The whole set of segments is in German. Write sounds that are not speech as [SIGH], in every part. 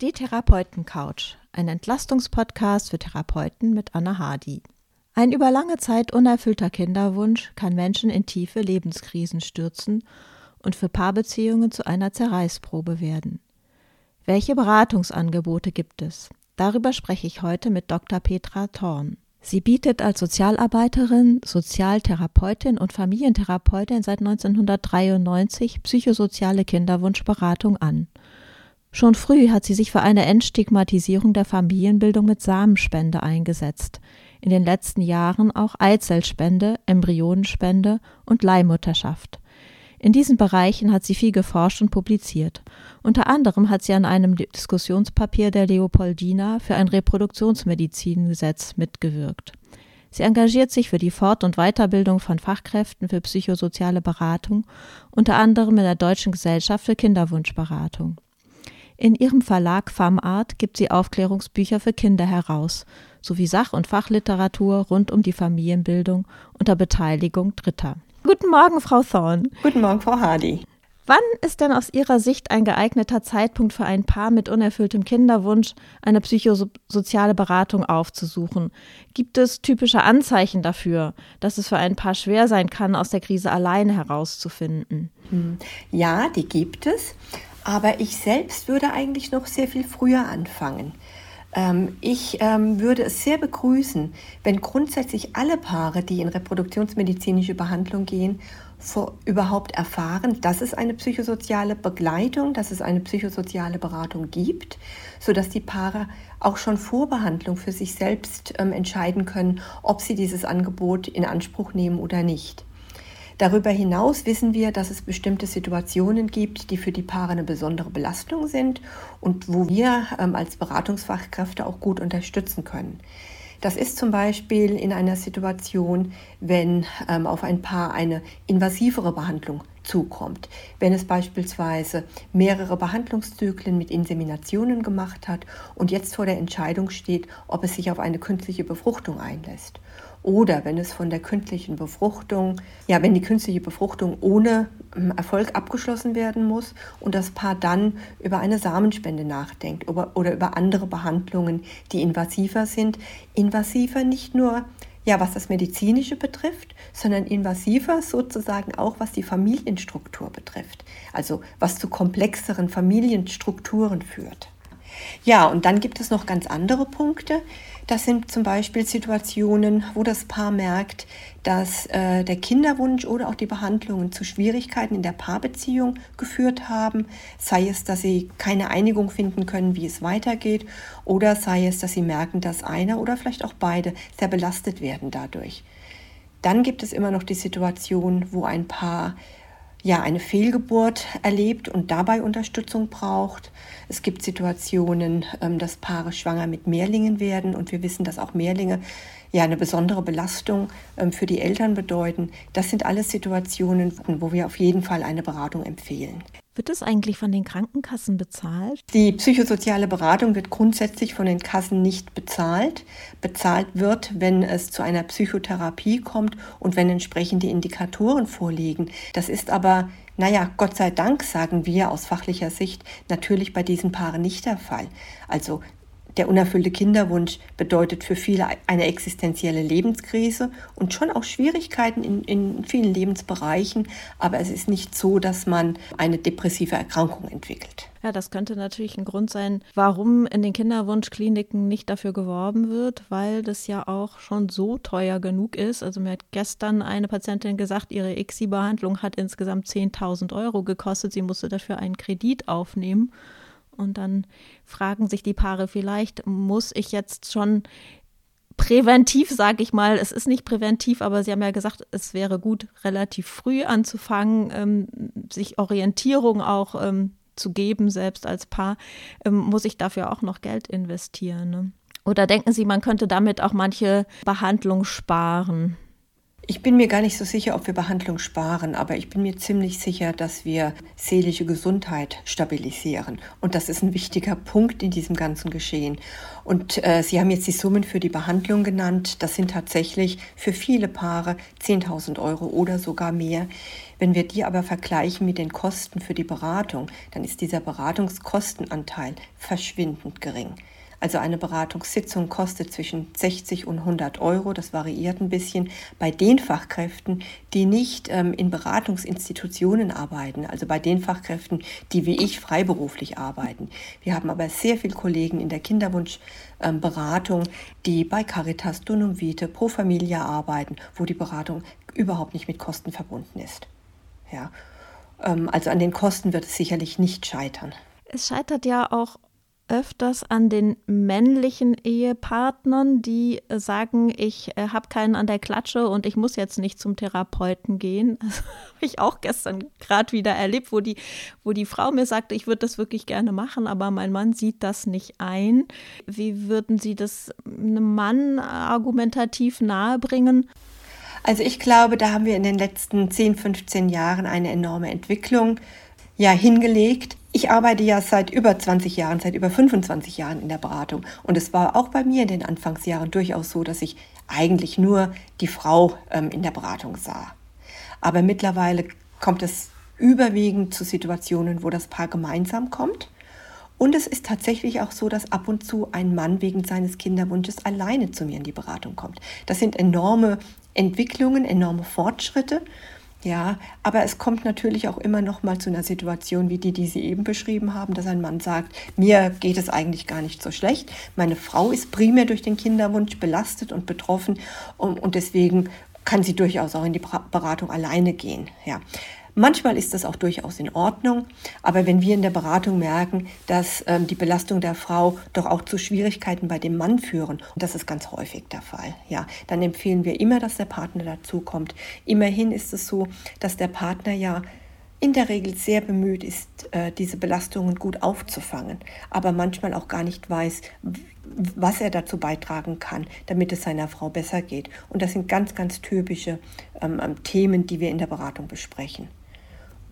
Die Therapeuten-Couch, ein Entlastungspodcast für Therapeuten mit Anna Hardy. Ein über lange Zeit unerfüllter Kinderwunsch kann Menschen in tiefe Lebenskrisen stürzen und für Paarbeziehungen zu einer Zerreißprobe werden. Welche Beratungsangebote gibt es? Darüber spreche ich heute mit Dr. Petra Thorn. Sie bietet als Sozialarbeiterin, Sozialtherapeutin und Familientherapeutin seit 1993 psychosoziale Kinderwunschberatung an. Schon früh hat sie sich für eine Entstigmatisierung der Familienbildung mit Samenspende eingesetzt. In den letzten Jahren auch Eizellspende, Embryonenspende und Leihmutterschaft. In diesen Bereichen hat sie viel geforscht und publiziert. Unter anderem hat sie an einem Diskussionspapier der Leopoldina für ein Reproduktionsmedizingesetz mitgewirkt. Sie engagiert sich für die Fort- und Weiterbildung von Fachkräften für psychosoziale Beratung, unter anderem in der Deutschen Gesellschaft für Kinderwunschberatung. In ihrem Verlag FAMArt gibt sie Aufklärungsbücher für Kinder heraus, sowie Sach- und Fachliteratur rund um die Familienbildung unter Beteiligung Dritter. Guten Morgen, Frau Thorn. Guten Morgen, Frau Hardy. Wann ist denn aus Ihrer Sicht ein geeigneter Zeitpunkt für ein Paar mit unerfülltem Kinderwunsch, eine psychosoziale Beratung aufzusuchen? Gibt es typische Anzeichen dafür, dass es für ein Paar schwer sein kann, aus der Krise alleine herauszufinden? Hm. Ja, die gibt es. Aber ich selbst würde eigentlich noch sehr viel früher anfangen. Ähm, ich ähm, würde es sehr begrüßen, wenn grundsätzlich alle Paare, die in reproduktionsmedizinische Behandlung gehen, überhaupt erfahren, dass es eine psychosoziale Begleitung, dass es eine psychosoziale Beratung gibt, sodass die Paare auch schon vor Behandlung für sich selbst ähm, entscheiden können, ob sie dieses Angebot in Anspruch nehmen oder nicht. Darüber hinaus wissen wir, dass es bestimmte Situationen gibt, die für die Paare eine besondere Belastung sind und wo wir ähm, als Beratungsfachkräfte auch gut unterstützen können. Das ist zum Beispiel in einer Situation, wenn ähm, auf ein Paar eine invasivere Behandlung zukommt. Wenn es beispielsweise mehrere Behandlungszyklen mit Inseminationen gemacht hat und jetzt vor der Entscheidung steht, ob es sich auf eine künstliche Befruchtung einlässt. Oder wenn es von der künstlichen Befruchtung, ja, wenn die künstliche Befruchtung ohne ähm, Erfolg abgeschlossen werden muss und das Paar dann über eine Samenspende nachdenkt oder über andere Behandlungen, die invasiver sind. Invasiver nicht nur ja, was das Medizinische betrifft, sondern invasiver sozusagen auch, was die Familienstruktur betrifft. Also was zu komplexeren Familienstrukturen führt. Ja, und dann gibt es noch ganz andere Punkte. Das sind zum Beispiel Situationen, wo das Paar merkt, dass äh, der Kinderwunsch oder auch die Behandlungen zu Schwierigkeiten in der Paarbeziehung geführt haben. Sei es, dass sie keine Einigung finden können, wie es weitergeht, oder sei es, dass sie merken, dass einer oder vielleicht auch beide sehr belastet werden dadurch. Dann gibt es immer noch die Situation, wo ein Paar ja, eine Fehlgeburt erlebt und dabei Unterstützung braucht. Es gibt Situationen, ähm, dass Paare schwanger mit Mehrlingen werden und wir wissen, dass auch Mehrlinge ja eine besondere Belastung ähm, für die Eltern bedeuten. Das sind alles Situationen, wo wir auf jeden Fall eine Beratung empfehlen. Wird es eigentlich von den Krankenkassen bezahlt? Die psychosoziale Beratung wird grundsätzlich von den Kassen nicht bezahlt. Bezahlt wird, wenn es zu einer Psychotherapie kommt und wenn entsprechende Indikatoren vorliegen. Das ist aber naja, Gott sei Dank, sagen wir aus fachlicher Sicht, natürlich bei diesen Paaren nicht der Fall. Also der unerfüllte Kinderwunsch bedeutet für viele eine existenzielle Lebenskrise und schon auch Schwierigkeiten in, in vielen Lebensbereichen. Aber es ist nicht so, dass man eine depressive Erkrankung entwickelt. Ja, das könnte natürlich ein Grund sein, warum in den Kinderwunschkliniken nicht dafür geworben wird, weil das ja auch schon so teuer genug ist. Also mir hat gestern eine Patientin gesagt, ihre ICSI-Behandlung hat insgesamt 10.000 Euro gekostet. Sie musste dafür einen Kredit aufnehmen. Und dann fragen sich die Paare vielleicht, muss ich jetzt schon präventiv, sage ich mal, es ist nicht präventiv, aber Sie haben ja gesagt, es wäre gut, relativ früh anzufangen, ähm, sich Orientierung auch ähm, zu geben, selbst als Paar, ähm, muss ich dafür auch noch Geld investieren. Ne? Oder denken Sie, man könnte damit auch manche Behandlung sparen? Ich bin mir gar nicht so sicher, ob wir Behandlung sparen, aber ich bin mir ziemlich sicher, dass wir seelische Gesundheit stabilisieren. Und das ist ein wichtiger Punkt in diesem ganzen Geschehen. Und äh, Sie haben jetzt die Summen für die Behandlung genannt. Das sind tatsächlich für viele Paare 10.000 Euro oder sogar mehr. Wenn wir die aber vergleichen mit den Kosten für die Beratung, dann ist dieser Beratungskostenanteil verschwindend gering. Also eine Beratungssitzung kostet zwischen 60 und 100 Euro. Das variiert ein bisschen bei den Fachkräften, die nicht ähm, in Beratungsinstitutionen arbeiten, also bei den Fachkräften, die wie ich freiberuflich arbeiten. Wir haben aber sehr viele Kollegen in der Kinderwunschberatung, ähm, die bei Caritas, Dunum Vitae, Pro Familia arbeiten, wo die Beratung überhaupt nicht mit Kosten verbunden ist. Ja. Ähm, also an den Kosten wird es sicherlich nicht scheitern. Es scheitert ja auch öfters an den männlichen Ehepartnern, die äh, sagen, ich äh, habe keinen an der Klatsche und ich muss jetzt nicht zum Therapeuten gehen. [LAUGHS] Das habe ich auch gestern gerade wieder erlebt, wo die, wo die Frau mir sagte, ich würde das wirklich gerne machen, aber mein Mann sieht das nicht ein. Wie würden Sie das einem Mann argumentativ nahebringen? Also ich glaube, da haben wir in den letzten 10, 15 Jahren eine enorme Entwicklung ja hingelegt. Ich arbeite ja seit über 20 Jahren, seit über 25 Jahren in der Beratung. Und es war auch bei mir in den Anfangsjahren durchaus so, dass ich eigentlich nur die Frau ähm, in der Beratung sah. Aber mittlerweile kommt es überwiegend zu Situationen, wo das Paar gemeinsam kommt. Und es ist tatsächlich auch so, dass ab und zu ein Mann wegen seines Kinderwunsches alleine zu mir in die Beratung kommt. Das sind enorme Entwicklungen, enorme Fortschritte. Ja, aber es kommt natürlich auch immer noch mal zu einer Situation wie die, die Sie eben beschrieben haben, dass ein Mann sagt, mir geht es eigentlich gar nicht so schlecht. Meine Frau ist primär durch den Kinderwunsch belastet und betroffen und, und deswegen kann sie durchaus auch in die Beratung alleine gehen. Ja. Manchmal ist das auch durchaus in Ordnung, aber wenn wir in der Beratung merken, dass ähm, die Belastung der Frau doch auch zu Schwierigkeiten bei dem Mann führen, und das ist ganz häufig der Fall, ja, dann empfehlen wir immer, dass der Partner dazukommt. Immerhin ist es so, dass der Partner ja in der Regel sehr bemüht ist, äh, diese Belastungen gut aufzufangen, aber manchmal auch gar nicht weiß, was er dazu beitragen kann, damit es seiner Frau besser geht. Und das sind ganz, ganz typische ähm, ähm Themen, die wir in der Beratung besprechen.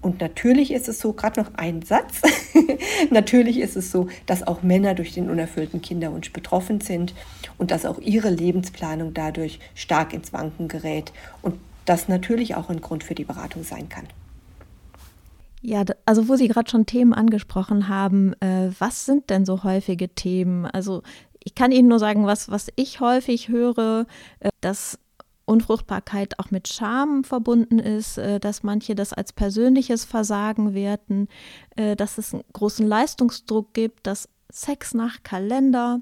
Und natürlich ist es so, gerade noch ein Satz, [LAUGHS] natürlich ist es so, dass auch Männer durch den unerfüllten Kinderwunsch betroffen sind und dass auch ihre Lebensplanung dadurch stark ins Wanken gerät und das natürlich auch ein Grund für die Beratung sein kann. Ja, also wo Sie gerade schon Themen angesprochen haben, äh, was sind denn so häufige Themen? Also ich kann Ihnen nur sagen, was, was ich häufig höre, äh, dass Unfruchtbarkeit auch mit Scham verbunden ist, äh, dass manche das als persönliches Versagen werten, äh, dass es einen großen Leistungsdruck gibt, dass Sex nach Kalender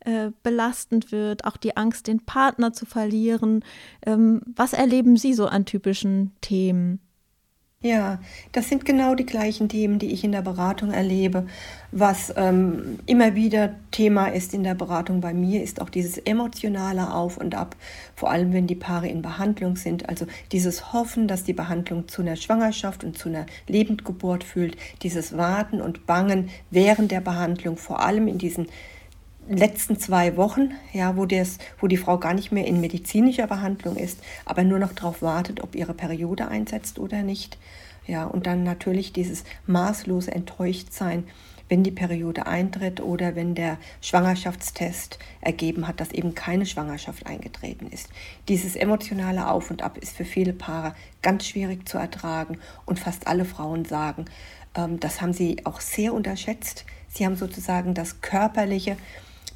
äh, belastend wird, auch die Angst, den Partner zu verlieren. Ähm, was erleben Sie so an typischen Themen? Ja, das sind genau die gleichen Themen, die ich in der Beratung erlebe. Was ähm, immer wieder Thema ist in der Beratung bei mir, ist auch dieses emotionale Auf und Ab, vor allem wenn die Paare in Behandlung sind. Also dieses Hoffen, dass die Behandlung zu einer Schwangerschaft und zu einer Lebendgeburt führt, dieses Warten und Bangen während der Behandlung, vor allem in diesen letzten zwei Wochen, ja, wo, das, wo die Frau gar nicht mehr in medizinischer Behandlung ist, aber nur noch darauf wartet, ob ihre Periode einsetzt oder nicht. Ja, und dann natürlich dieses maßlose Enttäuschtsein, wenn die Periode eintritt oder wenn der Schwangerschaftstest ergeben hat, dass eben keine Schwangerschaft eingetreten ist. Dieses emotionale Auf und Ab ist für viele Paare ganz schwierig zu ertragen und fast alle Frauen sagen, ähm, das haben sie auch sehr unterschätzt. Sie haben sozusagen das körperliche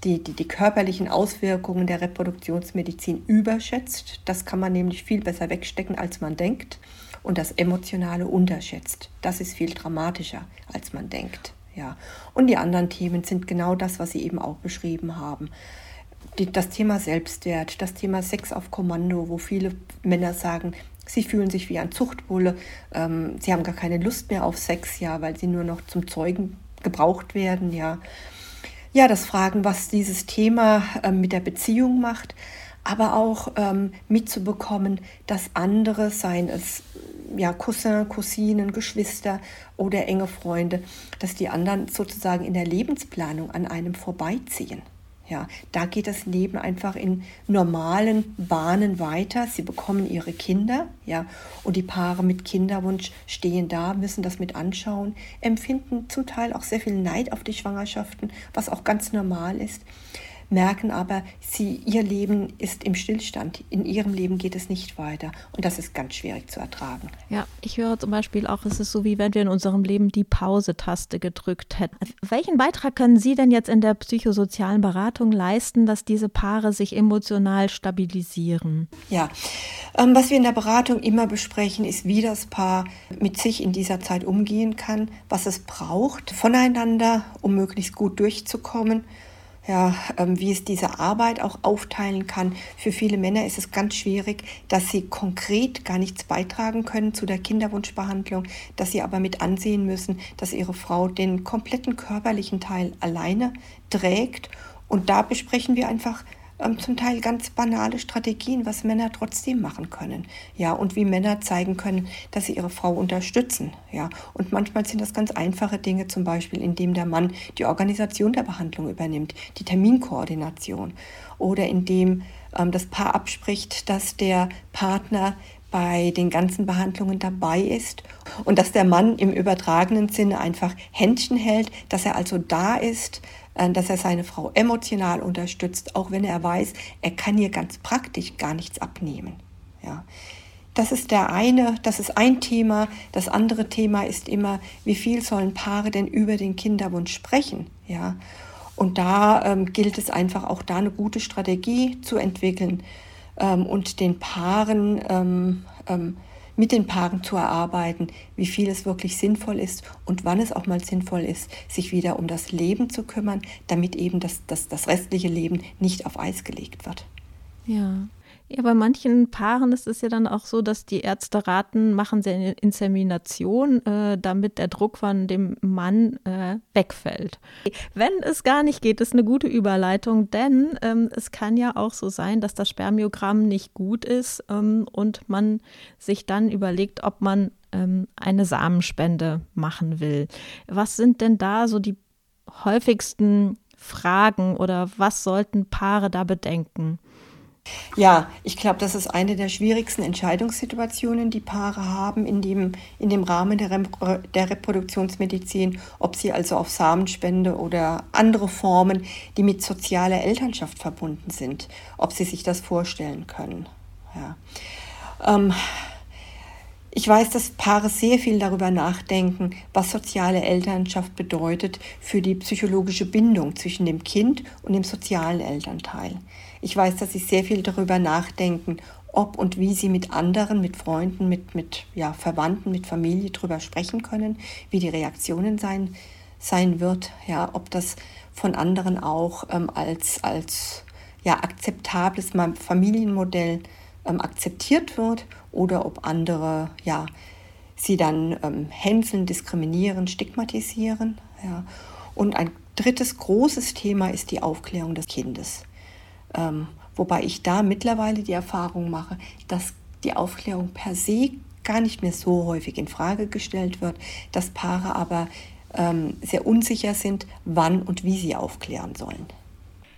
die, die, die körperlichen Auswirkungen der Reproduktionsmedizin überschätzt. Das kann man nämlich viel besser wegstecken, als man denkt. Und das Emotionale unterschätzt. Das ist viel dramatischer, als man denkt. Ja. Und die anderen Themen sind genau das, was Sie eben auch beschrieben haben. Die, das Thema Selbstwert, das Thema Sex auf Kommando, wo viele Männer sagen, sie fühlen sich wie ein Zuchtbulle, ähm, sie haben gar keine Lust mehr auf Sex, ja, weil sie nur noch zum Zeugen gebraucht werden, ja ja, das Fragen, was dieses Thema ähm, mit der Beziehung macht, aber auch ähm, mitzubekommen, dass andere, seien es ja, Cousin, Cousinen, Geschwister oder enge Freunde, dass die anderen sozusagen in der Lebensplanung an einem vorbeiziehen. Ja, da geht das Leben einfach in normalen Bahnen weiter. Sie bekommen ihre Kinder, ja, und die Paare mit Kinderwunsch stehen da, müssen das mit anschauen, empfinden zum Teil auch sehr viel Neid auf die Schwangerschaften, was auch ganz normal ist merken aber, sie, ihr Leben ist im Stillstand. In ihrem Leben geht es nicht weiter. Und das ist ganz schwierig zu ertragen. Ja, ich höre zum Beispiel auch, es ist so, wie wenn wir in unserem Leben die Pause-Taste gedrückt hätten. Welchen Beitrag können Sie denn jetzt in der psychosozialen Beratung leisten, dass diese Paare sich emotional stabilisieren? Ja, ähm, was wir in der Beratung immer besprechen, ist, wie das Paar mit sich in dieser Zeit umgehen kann, was es braucht voneinander, um möglichst gut durchzukommen ja, ähm, wie es diese Arbeit auch aufteilen kann. Für viele Männer ist es ganz schwierig, dass sie konkret gar nichts beitragen können zu der Kinderwunschbehandlung, dass sie aber mit ansehen müssen, dass ihre Frau den kompletten körperlichen Teil alleine trägt. Und da besprechen wir einfach zum Teil ganz banale Strategien, was Männer trotzdem machen können. Ja, und wie Männer zeigen können, dass sie ihre Frau unterstützen. Ja, und manchmal sind das ganz einfache Dinge, zum Beispiel, indem der Mann die Organisation der Behandlung übernimmt, die Terminkoordination oder indem ähm, das Paar abspricht, dass der Partner bei den ganzen Behandlungen dabei ist und dass der Mann im übertragenen Sinne einfach Händchen hält, dass er also da ist, dass er seine Frau emotional unterstützt, auch wenn er weiß, er kann ihr ganz praktisch gar nichts abnehmen. Ja. Das ist der eine, das ist ein Thema. Das andere Thema ist immer, wie viel sollen Paare denn über den Kinderwunsch sprechen? Ja. Und da ähm, gilt es einfach auch da eine gute Strategie zu entwickeln ähm, und den Paaren ähm, ähm mit den Paaren zu erarbeiten, wie viel es wirklich sinnvoll ist und wann es auch mal sinnvoll ist, sich wieder um das Leben zu kümmern, damit eben das, das, das restliche Leben nicht auf Eis gelegt wird. Ja. Ja, bei manchen Paaren ist es ja dann auch so, dass die Ärzte raten, machen sie eine Insemination, äh, damit der Druck von dem Mann äh, wegfällt. Wenn es gar nicht geht, ist eine gute Überleitung, denn ähm, es kann ja auch so sein, dass das Spermiogramm nicht gut ist ähm, und man sich dann überlegt, ob man ähm, eine Samenspende machen will. Was sind denn da so die häufigsten Fragen oder was sollten Paare da bedenken? Ja, ich glaube, das ist eine der schwierigsten Entscheidungssituationen, die Paare haben in dem, in dem Rahmen der, der Reproduktionsmedizin, ob sie also auf Samenspende oder andere Formen, die mit sozialer Elternschaft verbunden sind, ob sie sich das vorstellen können. Ja. Ähm, ich weiß, dass Paare sehr viel darüber nachdenken, was soziale Elternschaft bedeutet für die psychologische Bindung zwischen dem Kind und dem sozialen Elternteil. Ich weiß, dass sie sehr viel darüber nachdenken, ob und wie sie mit anderen, mit Freunden, mit, mit ja, Verwandten, mit Familie darüber sprechen können, wie die Reaktionen sein, sein wird, ja, ob das von anderen auch ähm, als, als ja, akzeptables Familienmodell ähm, akzeptiert wird oder ob andere ja, sie dann ähm, hänseln, diskriminieren, stigmatisieren. Ja. Und ein drittes großes Thema ist die Aufklärung des Kindes. Ähm, wobei ich da mittlerweile die Erfahrung mache, dass die Aufklärung per se gar nicht mehr so häufig in Frage gestellt wird, dass Paare aber ähm, sehr unsicher sind, wann und wie sie aufklären sollen.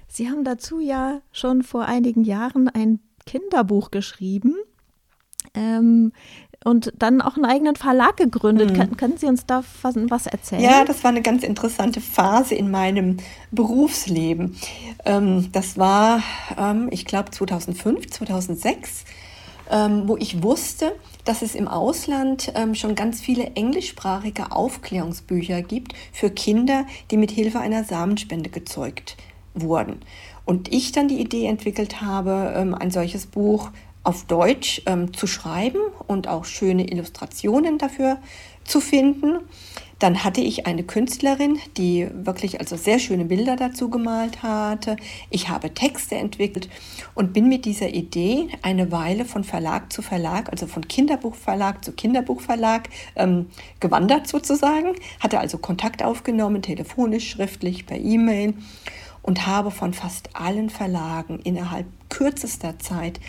Sie haben dazu ja schon vor einigen Jahren ein Kinderbuch geschrieben. Ähm, und dann auch einen eigenen Verlag gegründet. Mhm. können Sie uns da was, was, erzählen? Ja, das war eine ganz interessante Phase in meinem Berufsleben. Ähm, das war, ähm, ich glaube, 2005, 2006, ähm, wo ich wusste, dass es im Ausland ähm, schon ganz viele englischsprachige Aufklärungsbücher gibt für Kinder, die mit Hilfe einer Samenspende gezeugt wurden. Und ich dann die Idee entwickelt habe, ähm, ein solches Buch auf Deutsch ähm, zu schreiben und auch schöne Illustrationen dafür zu finden. Dann hatte ich eine Künstlerin, die wirklich also sehr schöne Bilder dazu gemalt hatte. Ich habe Texte entwickelt und bin mit dieser Idee eine Weile von Verlag zu Verlag, also von Kinderbuchverlag zu Kinderbuchverlag ähm, gewandert sozusagen. Hatte also Kontakt aufgenommen, telefonisch, schriftlich, per E-Mail und habe von fast allen Verlagen innerhalb kürzester Zeit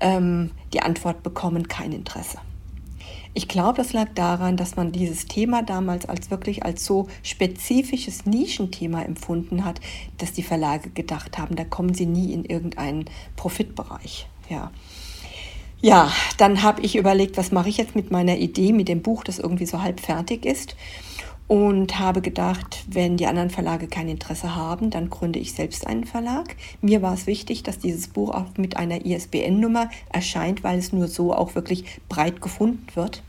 ähm, die Antwort bekommen, kein Interesse. Ich glaube, das lag daran, dass man dieses Thema damals als wirklich als so spezifisches Nischenthema empfunden hat, dass die Verlage gedacht haben, da kommen sie nie in irgendeinen Profitbereich. Ja. Ja, dann habe ich überlegt, was mache ich jetzt mit meiner Idee, mit dem Buch, das irgendwie so halb fertig ist und habe gedacht, wenn die anderen Verlage kein Interesse haben, dann gründe ich selbst einen Verlag. Mir war es wichtig, dass dieses Buch auch mit einer ISBN-Nummer erscheint, weil es nur so auch wirklich breit gefunden wird.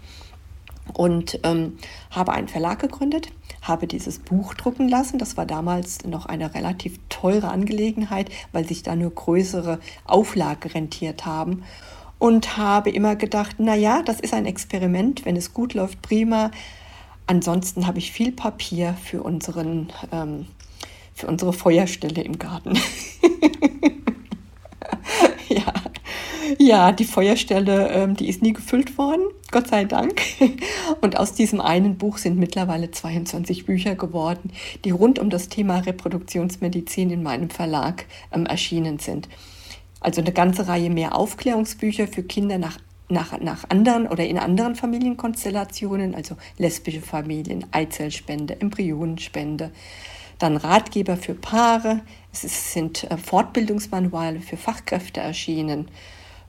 Und ähm, habe einen Verlag gegründet, habe dieses Buch drucken lassen. Das war damals noch eine relativ teure Angelegenheit, weil sich da nur größere Auflagen rentiert haben und habe immer gedacht, na ja, das ist ein Experiment, wenn es gut läuft, prima. Ansonsten habe ich viel Papier für, unseren, ähm, für unsere Feuerstelle im Garten. [LAUGHS] ja. ja, die Feuerstelle, ähm, die ist nie gefüllt worden, Gott sei Dank. [LAUGHS] Und aus diesem einen Buch sind mittlerweile 22 Bücher geworden, die rund um das Thema Reproduktionsmedizin in meinem Verlag ähm, erschienen sind. Also eine ganze Reihe mehr Aufklärungsbücher für Kinder nach nach, nach anderen oder in anderen Familienkonstellationen, also lesbische Familien, Eizellspende, Embryonenspende, dann Ratgeber für Paare, es ist, sind äh, Fortbildungsmanuale für Fachkräfte erschienen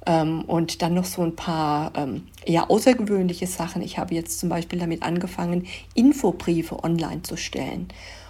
ähm, und dann noch so ein paar ähm, eher außergewöhnliche Sachen. Ich habe jetzt zum Beispiel damit angefangen, Infobriefe online zu stellen.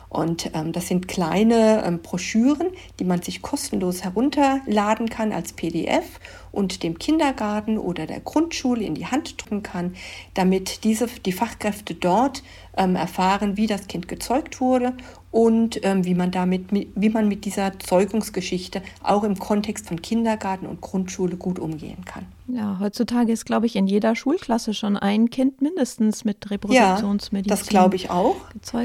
Und ähm, das sind kleine ähm, Broschüren, die man sich kostenlos herunterladen kann als PDF und dem Kindergarten oder der Grundschule in die Hand drücken kann, damit diese, die Fachkräfte dort ähm, erfahren, wie das Kind gezeugt wurde und ähm, wie, man damit, wie man mit dieser Zeugungsgeschichte auch im Kontext von Kindergarten und Grundschule gut umgehen kann. Ja, heutzutage ist, glaube ich, in jeder Schulklasse schon ein Kind mindestens mit Reproduktionsmedizin. Ja, das glaube ich auch.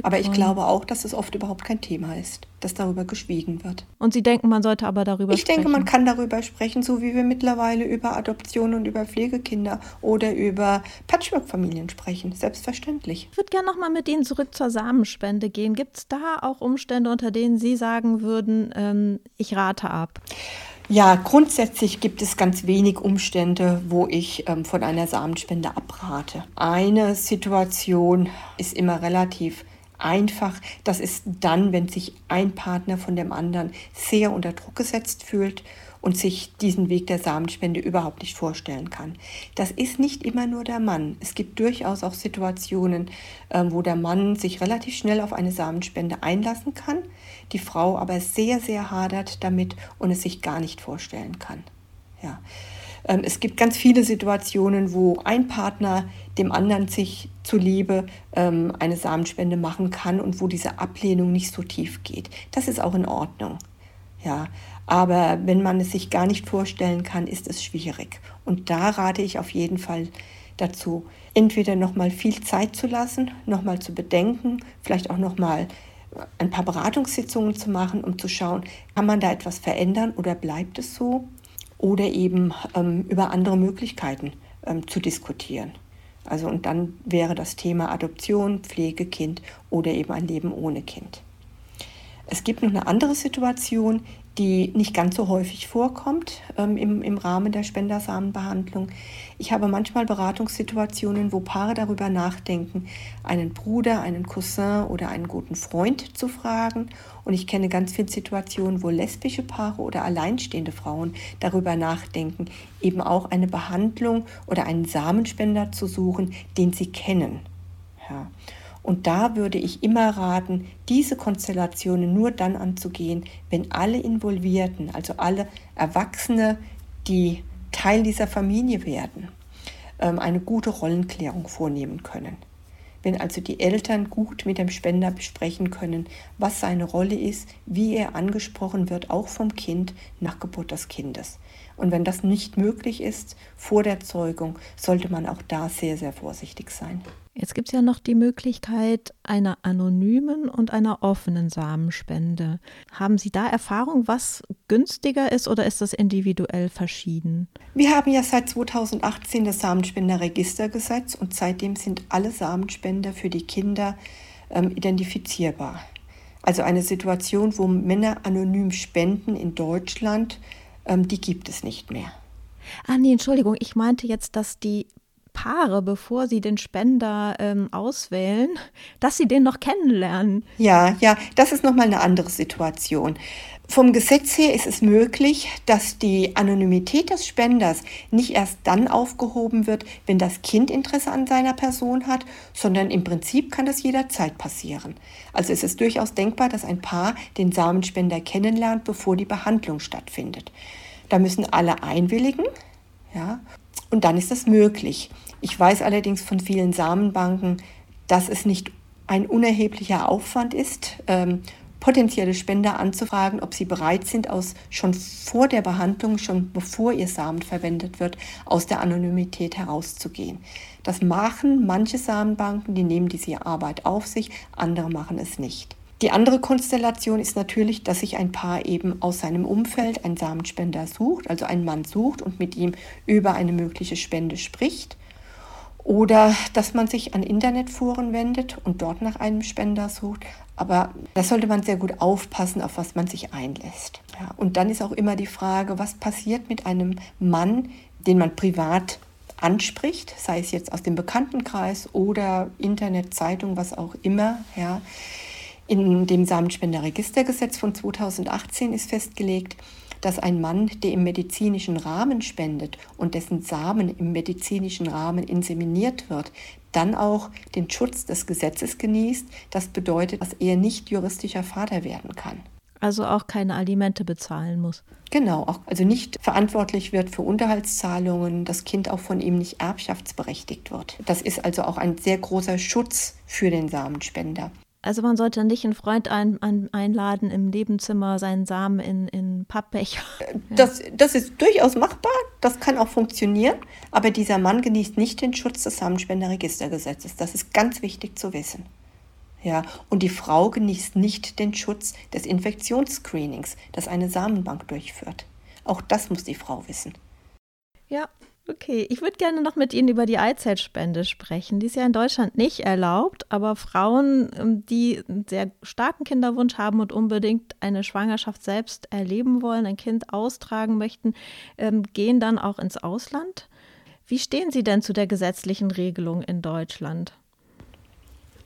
Aber ich worden. glaube auch, dass es oft überhaupt kein Thema ist dass darüber geschwiegen wird. Und Sie denken, man sollte aber darüber ich sprechen? Ich denke, man kann darüber sprechen, so wie wir mittlerweile über Adoption und über Pflegekinder oder über Patchwork-Familien sprechen. Selbstverständlich. Ich würde gerne nochmal mit Ihnen zurück zur Samenspende gehen. Gibt es da auch Umstände, unter denen Sie sagen würden, ähm, ich rate ab? Ja, grundsätzlich gibt es ganz wenig Umstände, wo ich ähm, von einer Samenspende abrate. Eine Situation ist immer relativ einfach. Das ist dann, wenn sich ein Partner von dem anderen sehr unter Druck gesetzt fühlt und sich diesen Weg der Samenspende überhaupt nicht vorstellen kann. Das ist nicht immer nur der Mann. Es gibt durchaus auch Situationen, ähm, wo der Mann sich relativ schnell auf eine Samenspende einlassen kann, die Frau aber sehr, sehr hadert damit und es sich gar nicht vorstellen kann. Ja. Ähm, es gibt ganz viele Situationen, wo ein Partner dem anderen sich zuliebe ähm, eine Samenspende machen kann und wo diese Ablehnung nicht so tief geht. Das ist auch in Ordnung. Ja, aber wenn man es sich gar nicht vorstellen kann, ist es schwierig. Und da rate ich auf jeden Fall dazu, entweder nochmal viel Zeit zu lassen, nochmal zu bedenken, vielleicht auch nochmal ein paar Beratungssitzungen zu machen, um zu schauen, kann man da etwas verändern oder bleibt es so? Oder eben ähm, über andere Möglichkeiten ähm, zu diskutieren. Also und dann wäre das Thema Adoption, Pflegekind oder eben ein Leben ohne Kind. Es gibt noch eine andere Situation, die nicht ganz so häufig vorkommt ähm, im, im Rahmen der Spendersamenbehandlung. Ich habe manchmal Beratungssituationen, wo Paare darüber nachdenken, einen Bruder, einen Cousin oder einen guten Freund zu fragen. Und ich kenne ganz viele Situationen, wo lesbische Paare oder alleinstehende Frauen darüber nachdenken, eben auch eine Behandlung oder einen Samenspender zu suchen, den sie kennen. Ja. Und da würde ich immer raten, diese Konstellationen nur dann anzugehen, wenn alle Involvierten, also alle Erwachsene, die Teil dieser Familie werden, ähm, eine gute Rollenklärung vornehmen können. Wenn also die Eltern gut mit dem Spender besprechen können, was seine Rolle ist, wie er angesprochen wird, auch vom Kind nach Geburt des Kindes. Und wenn das nicht möglich ist vor der Zeugung, sollte man auch da sehr, sehr vorsichtig sein. Jetzt gibt es ja noch die Möglichkeit einer anonymen und einer offenen Samenspende. Haben Sie da Erfahrung, was günstiger ist oder ist das individuell verschieden? Wir haben ja seit 2018 das Samenspenderregistergesetz und seitdem sind alle Samenspender für die Kinder ähm, identifizierbar. Also eine Situation, wo Männer anonym spenden in Deutschland, ähm, die gibt es nicht mehr. Ah nee, Entschuldigung, ich meinte jetzt, dass die Paare, bevor sie den Spender ähm, auswählen, [LAUGHS] dass sie den noch kennenlernen. Ja, ja, das ist nochmal eine andere Situation. Vom Gesetz her ist es möglich, dass die Anonymität des Spenders nicht erst dann aufgehoben wird, wenn das Kind Interesse an seiner Person hat, sondern im Prinzip kann das jederzeit passieren. Also es ist durchaus denkbar, dass ein Paar den Samenspender kennenlernt, bevor die Behandlung stattfindet. Da müssen alle einwilligen, ja, und dann ist das möglich. Ich weiß allerdings von vielen Samenbanken, dass es nicht ein unerheblicher Aufwand ist, ähm, potenzielle Spender anzufragen, ob sie bereit sind, aus schon vor der Behandlung, schon bevor ihr Samen verwendet wird, aus der Anonymität herauszugehen. Das machen manche Samenbanken, die nehmen diese Arbeit auf sich, andere machen es nicht. Die andere Konstellation ist natürlich, dass sich ein Paar eben aus seinem Umfeld einen Samenspender sucht, also einen Mann sucht und mit ihm über eine mögliche Spende spricht. Oder dass man sich an Internetforen wendet und dort nach einem Spender sucht. Aber da sollte man sehr gut aufpassen, auf was man sich einlässt. Ja, und dann ist auch immer die Frage, was passiert mit einem Mann, den man privat anspricht, sei es jetzt aus dem Bekanntenkreis oder Internet, Zeitung, was auch immer. Ja. In dem Samenspenderregistergesetz von 2018 ist festgelegt, dass ein Mann, der im medizinischen Rahmen spendet und dessen Samen im medizinischen Rahmen inseminiert wird, dann auch den Schutz des Gesetzes genießt. Das bedeutet, dass er nicht juristischer Vater werden kann. Also auch keine Alimente bezahlen muss. Genau, auch, also nicht verantwortlich wird für Unterhaltszahlungen, das Kind auch von ihm nicht erbschaftsberechtigt wird. Das ist also auch ein sehr großer Schutz für den Samenspender. Also man sollte nicht einen Freund ein, ein, einladen im Nebenzimmer, seinen Samen in, in Pappbecher. Äh, das, das ist durchaus machbar, das kann auch funktionieren, aber dieser Mann genießt nicht den Schutz des Samenspenderregistergesetzes. Das ist ganz wichtig zu wissen. Ja, und die Frau genießt nicht den Schutz des Infektionsscreenings, das eine Samenbank durchführt. Auch das muss die Frau wissen. Ja, Okay, ich würde gerne noch mit Ihnen über die Eizellspende sprechen. Die ist ja in Deutschland nicht erlaubt, aber Frauen, ähm, die einen sehr starken Kinderwunsch haben und unbedingt eine Schwangerschaft selbst erleben wollen, ein Kind austragen möchten, ähm, gehen dann auch ins Ausland. Wie stehen Sie denn zu der gesetzlichen Regelung in Deutschland?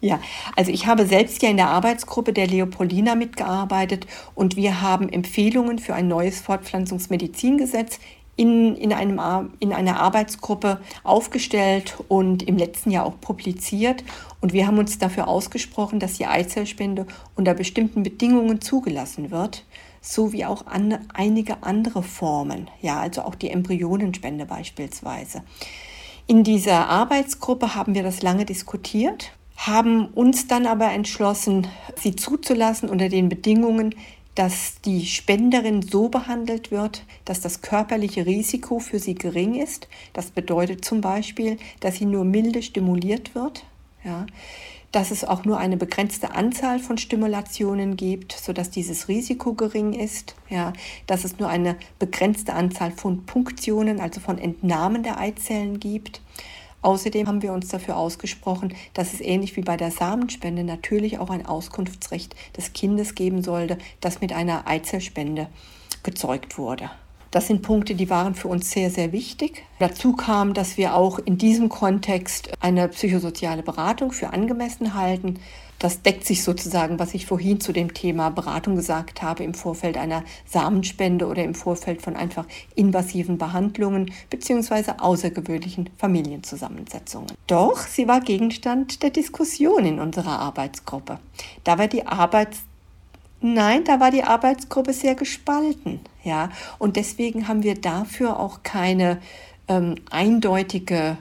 Ja, also ich habe selbst ja in der Arbeitsgruppe der Leopoldina mitgearbeitet und wir haben Empfehlungen für ein neues Fortpflanzungsmedizingesetz in, in, einem, in einer Arbeitsgruppe aufgestellt und im letzten Jahr auch publiziert. Und wir haben uns dafür ausgesprochen, dass die Eizellspende unter bestimmten Bedingungen zugelassen wird, so wie auch an, einige andere Formen, ja, also auch die Embryonenspende beispielsweise. In dieser Arbeitsgruppe haben wir das lange diskutiert, haben uns dann aber entschlossen, sie zuzulassen unter den Bedingungen, dass die Spenderin so behandelt wird, dass das körperliche Risiko für sie gering ist. Das bedeutet zum Beispiel, dass sie nur milde stimuliert wird, ja, dass es auch nur eine begrenzte Anzahl von Stimulationen gibt, sodass dieses Risiko gering ist, ja, dass es nur eine begrenzte Anzahl von Punktionen, also von Entnahmen der Eizellen gibt Außerdem haben wir uns dafür ausgesprochen, dass es ähnlich wie bei der Samenspende natürlich auch ein Auskunftsrecht des Kindes geben sollte, das mit einer Eizellspende gezeugt wurde. Das sind Punkte, die waren für uns sehr, sehr wichtig. Dazu kam, dass wir auch in diesem Kontext eine psychosoziale Beratung für angemessen halten. Das deckt sich sozusagen, was ich vorhin zu dem Thema Beratung gesagt habe, im Vorfeld einer Samenspende oder im Vorfeld von einfach invasiven Behandlungen bzw. außergewöhnlichen Familienzusammensetzungen. Doch sie war Gegenstand der Diskussion in unserer Arbeitsgruppe. Da war die Arbeits Nein, da war die Arbeitsgruppe sehr gespalten, ja, und deswegen haben wir dafür auch keine ähm, eindeutige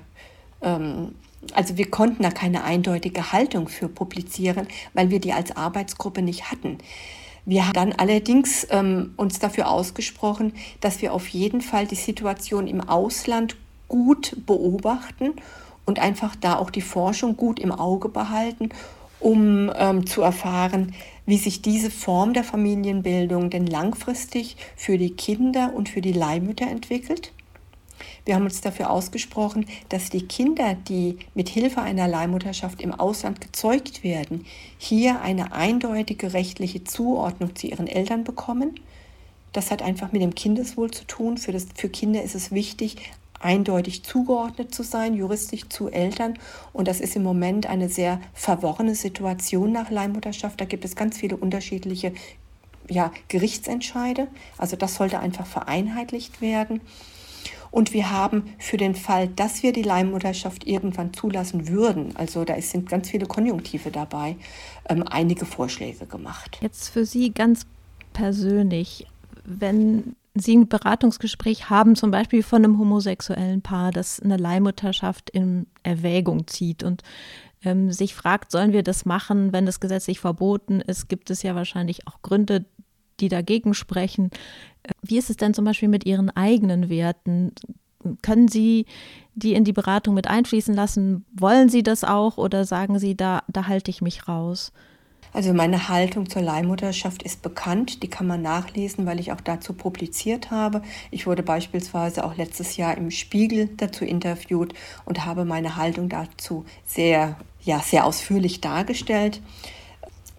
ähm, also wir konnten da keine eindeutige Haltung für publizieren, weil wir die als Arbeitsgruppe nicht hatten. Wir haben dann allerdings ähm, uns dafür ausgesprochen, dass wir auf jeden Fall die Situation im Ausland gut beobachten und einfach da auch die Forschung gut im Auge behalten, um ähm, zu erfahren, wie sich diese Form der Familienbildung denn langfristig für die Kinder und für die Leihmütter entwickelt wir haben uns dafür ausgesprochen, dass die Kinder, die mit Hilfe einer Leihmutterschaft im Ausland gezeugt werden, hier eine eindeutige rechtliche Zuordnung zu ihren Eltern bekommen. Das hat einfach mit dem Kindeswohl zu tun. Für, das, für Kinder ist es wichtig, eindeutig zugeordnet zu sein, juristisch zu Eltern. Und das ist im Moment eine sehr verworrene Situation nach Leihmutterschaft. Da gibt es ganz viele unterschiedliche ja, Gerichtsentscheide. Also das sollte einfach vereinheitlicht werden. Und wir haben für den Fall, dass wir die Leihmutterschaft irgendwann zulassen würden, also da sind ganz viele Konjunktive dabei, ähm, einige Vorschläge gemacht. Jetzt für Sie ganz persönlich, wenn Sie ein Beratungsgespräch haben, zum Beispiel von einem homosexuellen Paar, das eine Leihmutterschaft in Erwägung zieht und ähm, sich fragt, sollen wir das machen, wenn das gesetzlich verboten ist, gibt es ja wahrscheinlich auch Gründe, die dagegen sprechen. Äh, wie ist es denn zum Beispiel mit Ihren eigenen Werten? Können Sie die in die Beratung mit einfließen lassen? Wollen Sie das auch oder sagen Sie, da, da halte ich mich raus? Also meine Haltung zur Leihmutterschaft ist bekannt, die kann man nachlesen, weil ich auch dazu publiziert habe. Ich wurde beispielsweise auch letztes Jahr im Spiegel dazu interviewt und habe meine Haltung dazu sehr, ja, sehr ausführlich dargestellt.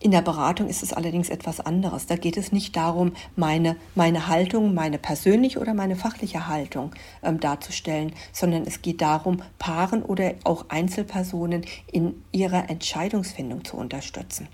In der Beratung ist es allerdings etwas anderes. Da geht es nicht darum, meine, meine Haltung, meine persönliche oder meine fachliche Haltung ähm, darzustellen, sondern es geht darum, Paaren oder auch Einzelpersonen in ihrer Entscheidungsfindung zu unterstützen.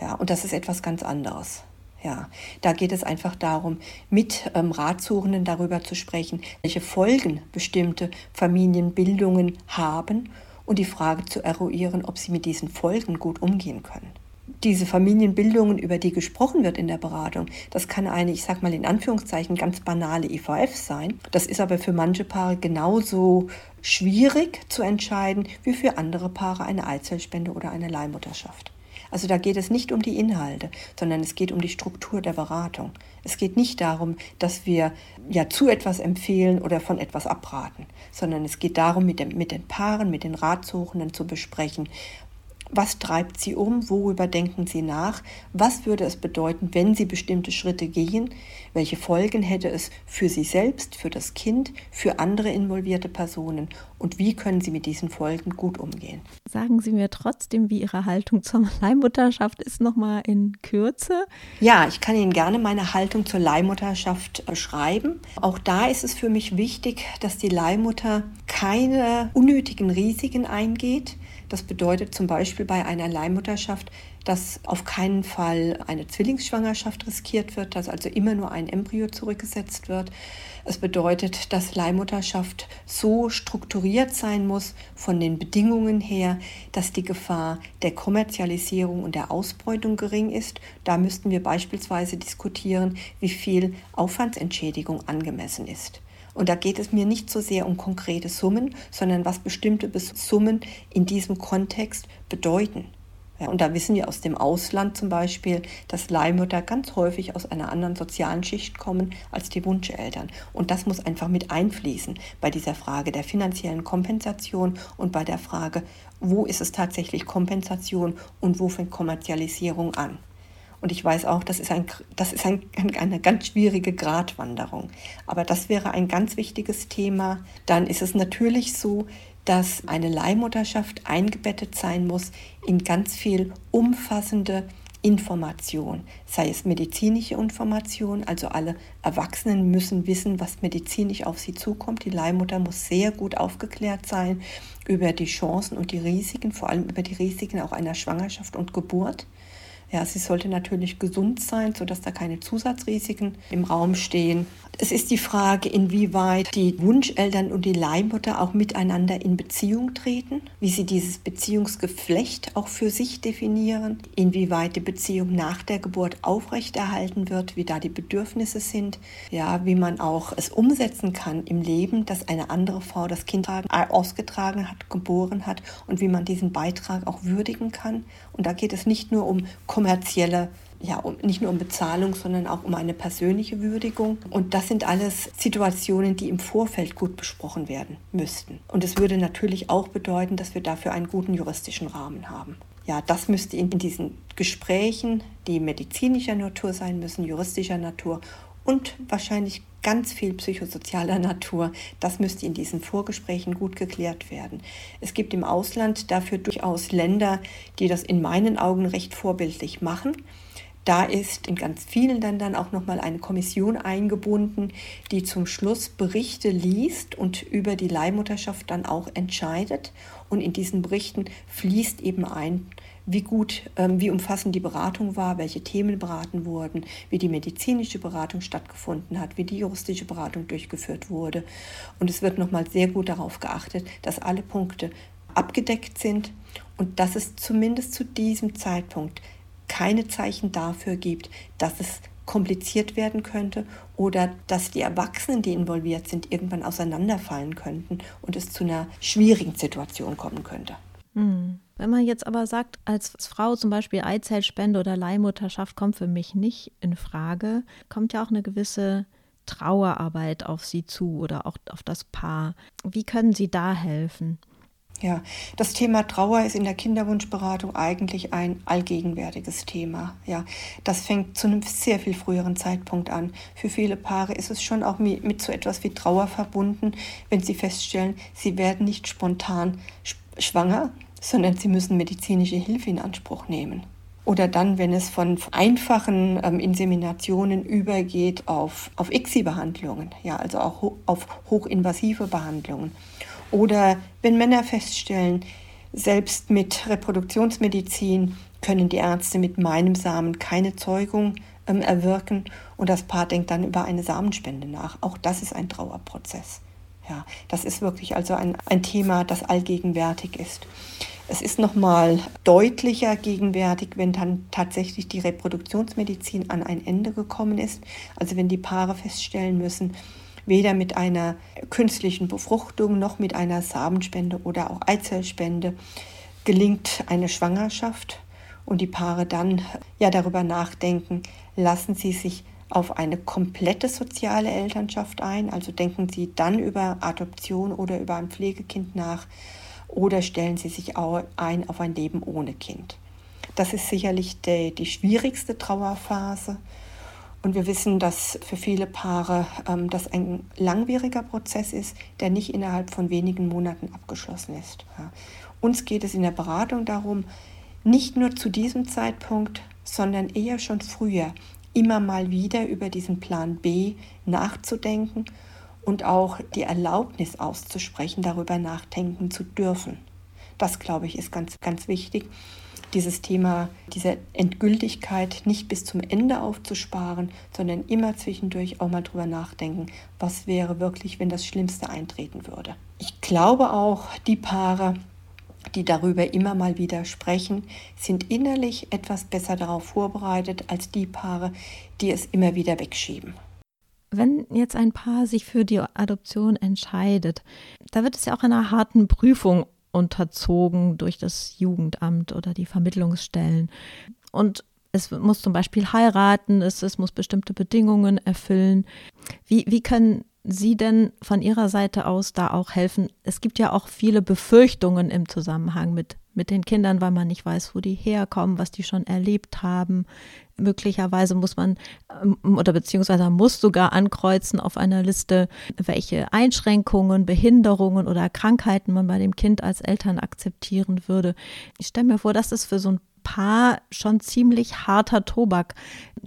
Ja, und das ist etwas ganz anderes. Ja, da geht es einfach darum, mit ähm, Ratsuchenden darüber zu sprechen, welche Folgen bestimmte Familienbildungen haben und die Frage zu eruieren, ob sie mit diesen Folgen gut umgehen können. Diese Familienbildungen, über die gesprochen wird in der Beratung, das kann eine, ich sag mal in Anführungszeichen, ganz banale IVF sein. Das ist aber für manche Paare genauso schwierig zu entscheiden wie für andere Paare eine Eizellspende oder eine Leihmutterschaft. Also da geht es nicht um die Inhalte, sondern es geht um die Struktur der Beratung. Es geht nicht darum, dass wir ja zu etwas empfehlen oder von etwas abraten, sondern es geht darum, mit, dem, mit den Paaren, mit den Ratsuchenden zu besprechen, was treibt sie um? Worüber denken sie nach? Was würde es bedeuten, wenn sie bestimmte Schritte gehen? Welche Folgen hätte es für sie selbst, für das Kind, für andere involvierte Personen? Und wie können sie mit diesen Folgen gut umgehen? Sagen Sie mir trotzdem, wie Ihre Haltung zur Leihmutterschaft ist, nochmal in Kürze. Ja, ich kann Ihnen gerne meine Haltung zur Leihmutterschaft beschreiben. Auch da ist es für mich wichtig, dass die Leihmutter keine unnötigen Risiken eingeht das bedeutet zum Beispiel bei einer Leihmutterschaft, dass auf keinen Fall eine Zwillingsschwangerschaft riskiert wird, dass also immer nur ein Embryo zurückgesetzt wird. Es bedeutet, dass Leihmutterschaft so strukturiert sein muss von den Bedingungen her, dass die Gefahr der Kommerzialisierung und der Ausbeutung gering ist. Da müssten wir beispielsweise diskutieren, wie viel Aufwandsentschädigung angemessen ist. Und da geht es mir nicht so sehr um konkrete Summen, sondern was bestimmte Summen in diesem Kontext bedeuten. Ja, und da wissen wir aus dem Ausland zum Beispiel, dass Leihmütter ganz häufig aus einer anderen sozialen Schicht kommen als die Wunscheltern. Und das muss einfach mit einfließen bei dieser Frage der finanziellen Kompensation und bei der Frage, wo ist es tatsächlich Kompensation und wo fängt Kommerzialisierung an. Und ich weiß auch, das ist, ein, das ist ein, eine ganz schwierige Gratwanderung. Aber das wäre ein ganz wichtiges Thema. Dann ist es natürlich so, dass eine Leihmutterschaft eingebettet sein muss in ganz viel umfassende Information, sei es medizinische Information, also alle Erwachsenen müssen wissen, was medizinisch auf sie zukommt. Die Leihmutter muss sehr gut aufgeklärt sein über die Chancen und die Risiken, vor allem über die Risiken auch einer Schwangerschaft und Geburt. Ja, sie sollte natürlich gesund sein, sodass da keine Zusatzrisiken im Raum stehen. Es ist die Frage, inwieweit die Wunscheltern und die Leihmutter auch miteinander in Beziehung treten, wie sie dieses Beziehungsgeflecht auch für sich definieren, inwieweit die Beziehung nach der Geburt aufrechterhalten wird, wie da die Bedürfnisse sind, ja, wie man auch es umsetzen kann im Leben, dass eine andere Frau das Kind ausgetragen hat, geboren hat und wie man diesen Beitrag auch würdigen kann. Und da geht es nicht nur um kommerzielle ja, um, nicht nur um Bezahlung, sondern auch um eine persönliche Würdigung. Und das sind alles Situationen, die im Vorfeld gut besprochen werden müssten. Und es würde natürlich auch bedeuten, dass wir dafür einen guten juristischen Rahmen haben. Ja, das müsste in, in diesen Gesprächen, die medizinischer Natur sein müssen, juristischer Natur und wahrscheinlich ganz viel psychosozialer [LAUGHS] Natur. Das müsste in diesen Vorgesprächen gut geklärt werden. Es gibt im Ausland dafür durchaus Länder, die das in meinen Augen recht vorbildlich machen Da ist in ganz vielen Ländern auch nochmal eine Kommission eingebunden, die zum Schluss Berichte liest und über die Leihmutterschaft dann auch entscheidet. Und in diesen Berichten fließt eben ein, wie gut, ähm, wie umfassend die Beratung war, welche Themen beraten wurden, wie die medizinische Beratung stattgefunden hat, wie die juristische Beratung durchgeführt wurde. Und es wird nochmal sehr gut darauf geachtet, dass alle Punkte abgedeckt sind und dass es zumindest zu diesem Zeitpunkt keine Zeichen dafür gibt, dass es kompliziert werden könnte oder dass die Erwachsenen, die involviert sind, irgendwann auseinanderfallen könnten und es zu einer schwierigen Situation kommen könnte. Hm. Wenn man jetzt aber sagt, als Frau zum Beispiel Eizellspende oder Leihmutterschaft kommt für mich nicht in Frage, kommt ja auch eine gewisse Trauerarbeit auf sie zu oder auch auf das Paar. Wie können Sie da helfen? Ja, das Thema Trauer ist in der Kinderwunschberatung eigentlich ein allgegenwärtiges Thema. Ja, das fängt zu einem sehr viel früheren Zeitpunkt an. Für viele Paare ist es schon auch mit so etwas wie Trauer verbunden, wenn sie feststellen, sie werden nicht spontan schwanger, sondern sie müssen medizinische Hilfe in Anspruch nehmen. Oder dann, wenn es von einfachen ähm, Inseminationen übergeht auf, auf ICSI-Behandlungen, ja, also auch ho auf hochinvasive Behandlungen. Oder wenn Männer feststellen, selbst mit Reproduktionsmedizin können die Ärzte mit meinem Samen keine Zeugung ähm, erwirken und das Paar denkt dann über eine Samenspende nach. Auch das ist ein Trauerprozess. Ja, das ist wirklich also ein, ein Thema, das allgegenwärtig ist. Es ist nochmal deutlicher gegenwärtig, wenn dann tatsächlich die Reproduktionsmedizin an ein Ende gekommen ist. Also wenn die Paare feststellen müssen, weder mit einer künstlichen Befruchtung noch mit einer Samenspende oder auch Eizellspende gelingt eine Schwangerschaft und die Paare dann ja darüber nachdenken, lassen sie sich auf eine komplette soziale Elternschaft ein, also denken sie dann über Adoption oder über ein Pflegekind nach oder stellen Sie sich ein auf ein Leben ohne Kind. Das ist sicherlich die, die schwierigste Trauerphase. Und wir wissen, dass für viele Paare ähm, das ein langwieriger Prozess ist, der nicht innerhalb von wenigen Monaten abgeschlossen ist. Ja. Uns geht es in der Beratung darum, nicht nur zu diesem Zeitpunkt, sondern eher schon früher immer mal wieder über diesen Plan B nachzudenken und auch die Erlaubnis auszusprechen, darüber nachdenken zu dürfen. Das, glaube ich, ist ganz, ganz wichtig. Dieses Thema, diese Endgültigkeit nicht bis zum Ende aufzusparen, sondern immer zwischendurch auch mal drüber nachdenken, was wäre wirklich, wenn das Schlimmste eintreten würde. Ich glaube auch, die Paare, die darüber immer mal wieder sprechen, sind innerlich etwas besser darauf vorbereitet als die Paare, die es immer wieder wegschieben. Wenn jetzt ein Paar sich für die Adoption entscheidet, da wird es ja auch einer harten Prüfung unterzogen durch das Jugendamt oder die Vermittlungsstellen. Und es muss zum Beispiel heiraten, es, es muss bestimmte Bedingungen erfüllen. Wie, wie können Sie denn von Ihrer Seite aus da auch helfen? Es gibt ja auch viele Befürchtungen im Zusammenhang mit, mit den Kindern, weil man nicht weiß, wo die herkommen, was die schon erlebt haben. Möglicherweise muss man ähm, oder beziehungsweise muss sogar ankreuzen auf einer Liste, welche Einschränkungen, Behinderungen oder Krankheiten man bei dem Kind als Eltern akzeptieren würde. Ich stelle mir vor, dass es für so ein Paar schon ziemlich harter Tobak.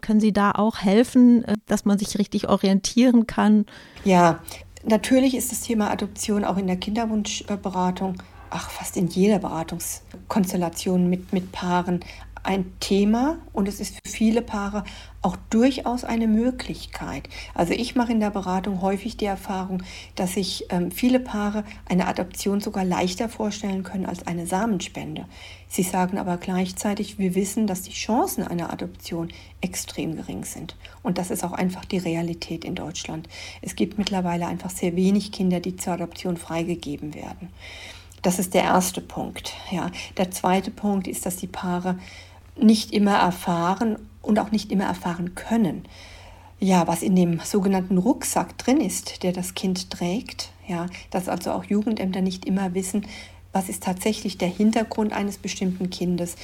Können Sie da auch helfen, äh, dass man sich richtig orientieren kann? Ja, natürlich ist das Thema Adoption auch in der Kinderwunschberatung, ach, fast in jeder Beratungskonstellation mit, mit Paaren ein Thema und es ist für viele Paare auch durchaus eine Möglichkeit. Also ich mache in der Beratung häufig die Erfahrung, dass sich ähm, viele Paare eine Adoption sogar leichter vorstellen können als eine Samenspende. Sie sagen aber gleichzeitig, wir wissen, dass die Chancen einer Adoption extrem gering sind. Und das ist auch einfach die Realität in Deutschland. Es gibt mittlerweile einfach sehr wenig Kinder, die zur Adoption freigegeben werden. Das ist der erste Punkt. Ja. Der zweite Punkt ist, dass die Paare nicht immer erfahren und auch nicht immer erfahren können. Ja, was in dem sogenannten Rucksack drin ist, der das Kind trägt, ja, dass also auch Jugendämter nicht immer wissen, was ist tatsächlich der Hintergrund eines bestimmten Kindes,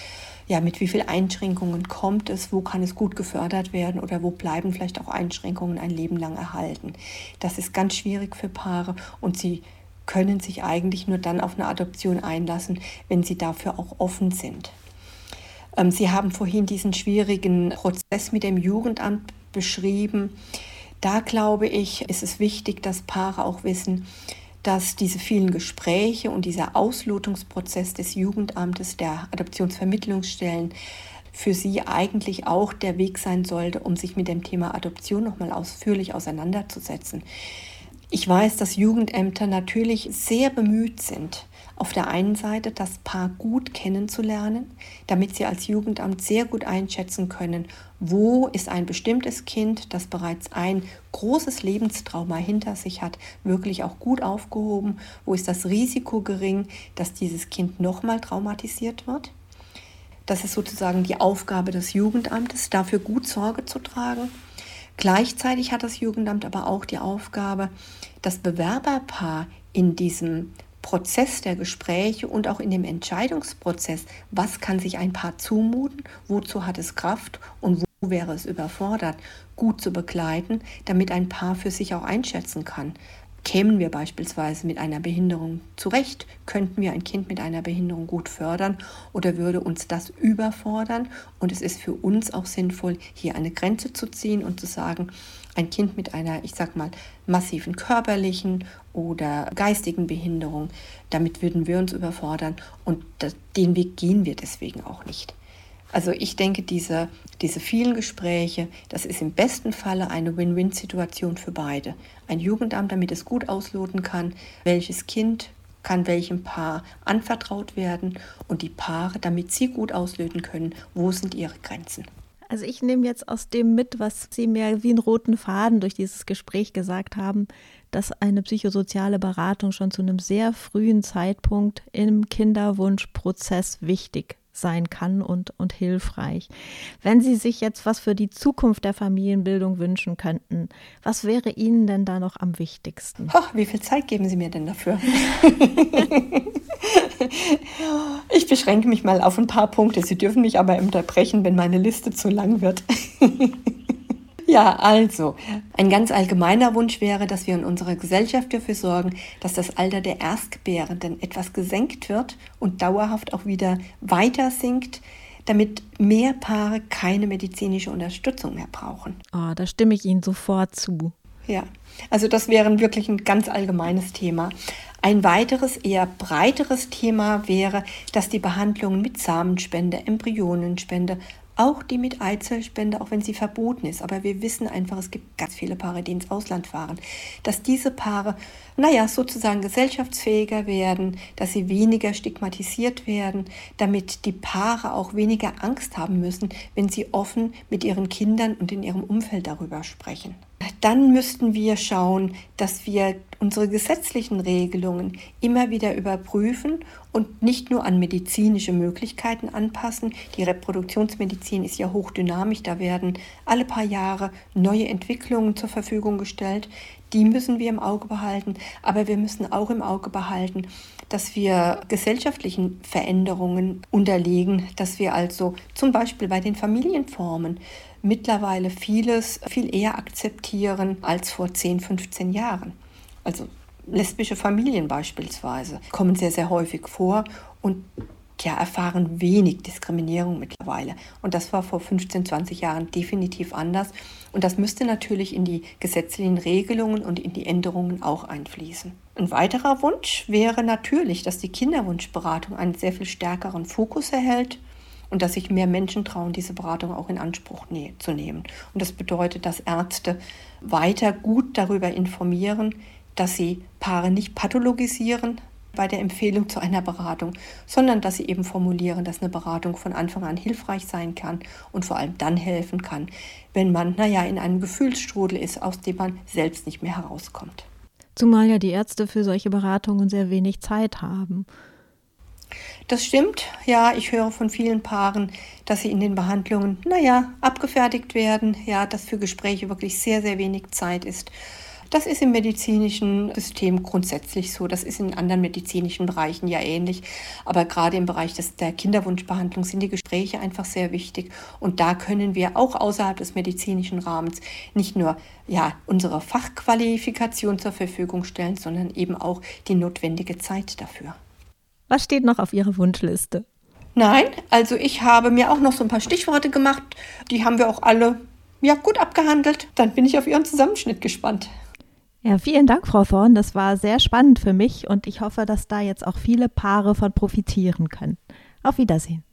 ja, mit wie vielen Einschränkungen kommt es, wo kann es gut gefördert werden oder wo bleiben vielleicht auch Einschränkungen ein Leben lang erhalten. Das ist ganz schwierig für Paare und sie können sich eigentlich nur dann auf eine Adoption einlassen, wenn sie dafür auch offen sind. Ähm, Sie haben vorhin diesen schwierigen Prozess mit dem Jugendamt beschrieben. Da glaube ich, ist es wichtig, dass Paare auch wissen, dass diese vielen Gespräche und dieser Auslotungsprozess des Jugendamtes, der Adoptionsvermittlungsstellen, für sie eigentlich auch der Weg sein sollte, um sich mit dem Thema Adoption nochmal ausführlich auseinanderzusetzen. Ich weiß, dass Jugendämter natürlich sehr bemüht sind, auf der einen Seite das Paar gut kennenzulernen, damit sie als Jugendamt sehr gut einschätzen können, wo ist ein bestimmtes Kind, das bereits ein großes Lebenstrauma hinter sich hat, wirklich auch gut aufgehoben, wo ist das Risiko gering, dass dieses Kind nochmal traumatisiert wird. Das ist sozusagen die Aufgabe des Jugendamtes, dafür gut Sorge zu tragen. Gleichzeitig hat das Jugendamt aber auch die Aufgabe, das Bewerberpaar in diesem Prozess der Gespräche und auch in dem Entscheidungsprozess, was kann sich ein Paar zumuten, wozu hat es Kraft und wo wäre es überfordert, gut zu begleiten, damit ein Paar für sich auch einschätzen kann, Kämen wir beispielsweise mit einer Behinderung zurecht? Könnten wir ein Kind mit einer Behinderung gut fördern oder würde uns das überfordern? Und es ist für uns auch sinnvoll, hier eine Grenze zu ziehen und zu sagen, ein Kind mit einer, ich sag mal, massiven körperlichen oder geistigen Behinderung, damit würden wir uns überfordern und den Weg gehen wir deswegen auch nicht. Also ich denke, diese, diese vielen Gespräche, das ist im besten Falle eine Win-Win-Situation für beide. Ein Jugendamt, damit es gut ausloten kann, welches Kind kann welchem Paar anvertraut werden und die Paare, damit sie gut auslöten können, wo sind ihre Grenzen. Also ich nehme jetzt aus dem mit, was Sie mir wie einen roten Faden durch dieses Gespräch gesagt haben, dass eine psychosoziale Beratung schon zu einem sehr frühen Zeitpunkt im Kinderwunschprozess wichtig sein kann und, und hilfreich. Wenn Sie sich jetzt was für die Zukunft der Familienbildung wünschen könnten, was wäre Ihnen denn da noch am wichtigsten? Oh, wie viel Zeit geben Sie mir denn dafür? [LAUGHS] ich beschränke mich mal auf ein paar Punkte. Sie dürfen mich aber unterbrechen, wenn meine Liste zu lang wird. [LAUGHS] Ja, also, ein ganz allgemeiner Wunsch wäre, dass wir in unserer Gesellschaft dafür sorgen, dass das Alter der Erstgebärenden etwas gesenkt wird und dauerhaft auch wieder weiter sinkt, damit mehr Paare keine medizinische Unterstützung mehr brauchen. Oh, da stimme ich Ihnen sofort zu. Ja, also das wäre wirklich ein ganz allgemeines Thema. Ein weiteres, eher breiteres Thema wäre, dass die Behandlungen mit Samenspende, Embryonenspende, auch die mit Eizellspende, auch wenn sie verboten ist. Aber wir wissen einfach, es gibt ganz viele Paare, die ins Ausland fahren, dass diese Paare, naja, sozusagen gesellschaftsfähiger werden, dass sie weniger stigmatisiert werden, damit die Paare auch weniger Angst haben müssen, wenn sie offen mit ihren Kindern und in ihrem Umfeld darüber sprechen. Dann müssten wir schauen, dass wir unsere gesetzlichen Regelungen immer wieder überprüfen und nicht nur an medizinische Möglichkeiten anpassen. Die Reproduktionsmedizin ist ja hochdynamisch, da werden alle paar Jahre neue Entwicklungen zur Verfügung gestellt. Die müssen wir im Auge behalten, aber wir müssen auch im Auge behalten, dass wir gesellschaftlichen Veränderungen unterlegen, dass wir also zum Beispiel bei den Familienformen mittlerweile vieles viel eher akzeptieren als vor 10, 15 Jahren. Also lesbische Familien beispielsweise kommen sehr, sehr häufig vor und ja, erfahren wenig Diskriminierung mittlerweile. Und das war vor 15, 20 Jahren definitiv anders. Und das müsste natürlich in die gesetzlichen Regelungen und in die Änderungen auch einfließen. Ein weiterer Wunsch wäre natürlich, dass die Kinderwunschberatung einen sehr viel stärkeren Fokus erhält und dass sich mehr Menschen trauen, diese Beratung auch in Anspruch ne zu nehmen. Und das bedeutet, dass Ärzte weiter gut darüber informieren, dass sie Paare nicht pathologisieren bei der Empfehlung zu einer Beratung, sondern dass sie eben formulieren, dass eine Beratung von Anfang an hilfreich sein kann und vor allem dann helfen kann, wenn man, naja, in einem Gefühlsstrudel ist, aus dem man selbst nicht mehr herauskommt. Zumal ja die Ärzte für solche Beratungen sehr wenig Zeit haben. Das stimmt, ja, ich höre von vielen Paaren, dass sie in den Behandlungen, naja, abgefertigt werden, ja, dass für Gespräche wirklich sehr, sehr wenig Zeit ist. Das ist im medizinischen System grundsätzlich so. Das ist in anderen medizinischen Bereichen ja ähnlich. Aber gerade im Bereich des, der Kinderwunschbehandlung sind die Gespräche einfach sehr wichtig. Und da können wir auch außerhalb des medizinischen Rahmens nicht nur ja, unsere Fachqualifikation zur Verfügung stellen, sondern eben auch die notwendige Zeit dafür. Was steht noch auf Ihrer Wunschliste? Nein, also ich habe mir auch noch so ein paar Stichworte gemacht. Die haben wir auch alle ja, gut abgehandelt. Dann bin ich auf Ihren Zusammenschnitt gespannt. Ja, vielen Dank, Frau Thorn. Das war sehr spannend für mich und ich hoffe, dass da jetzt auch viele Paare von profitieren können. Auf Wiedersehen.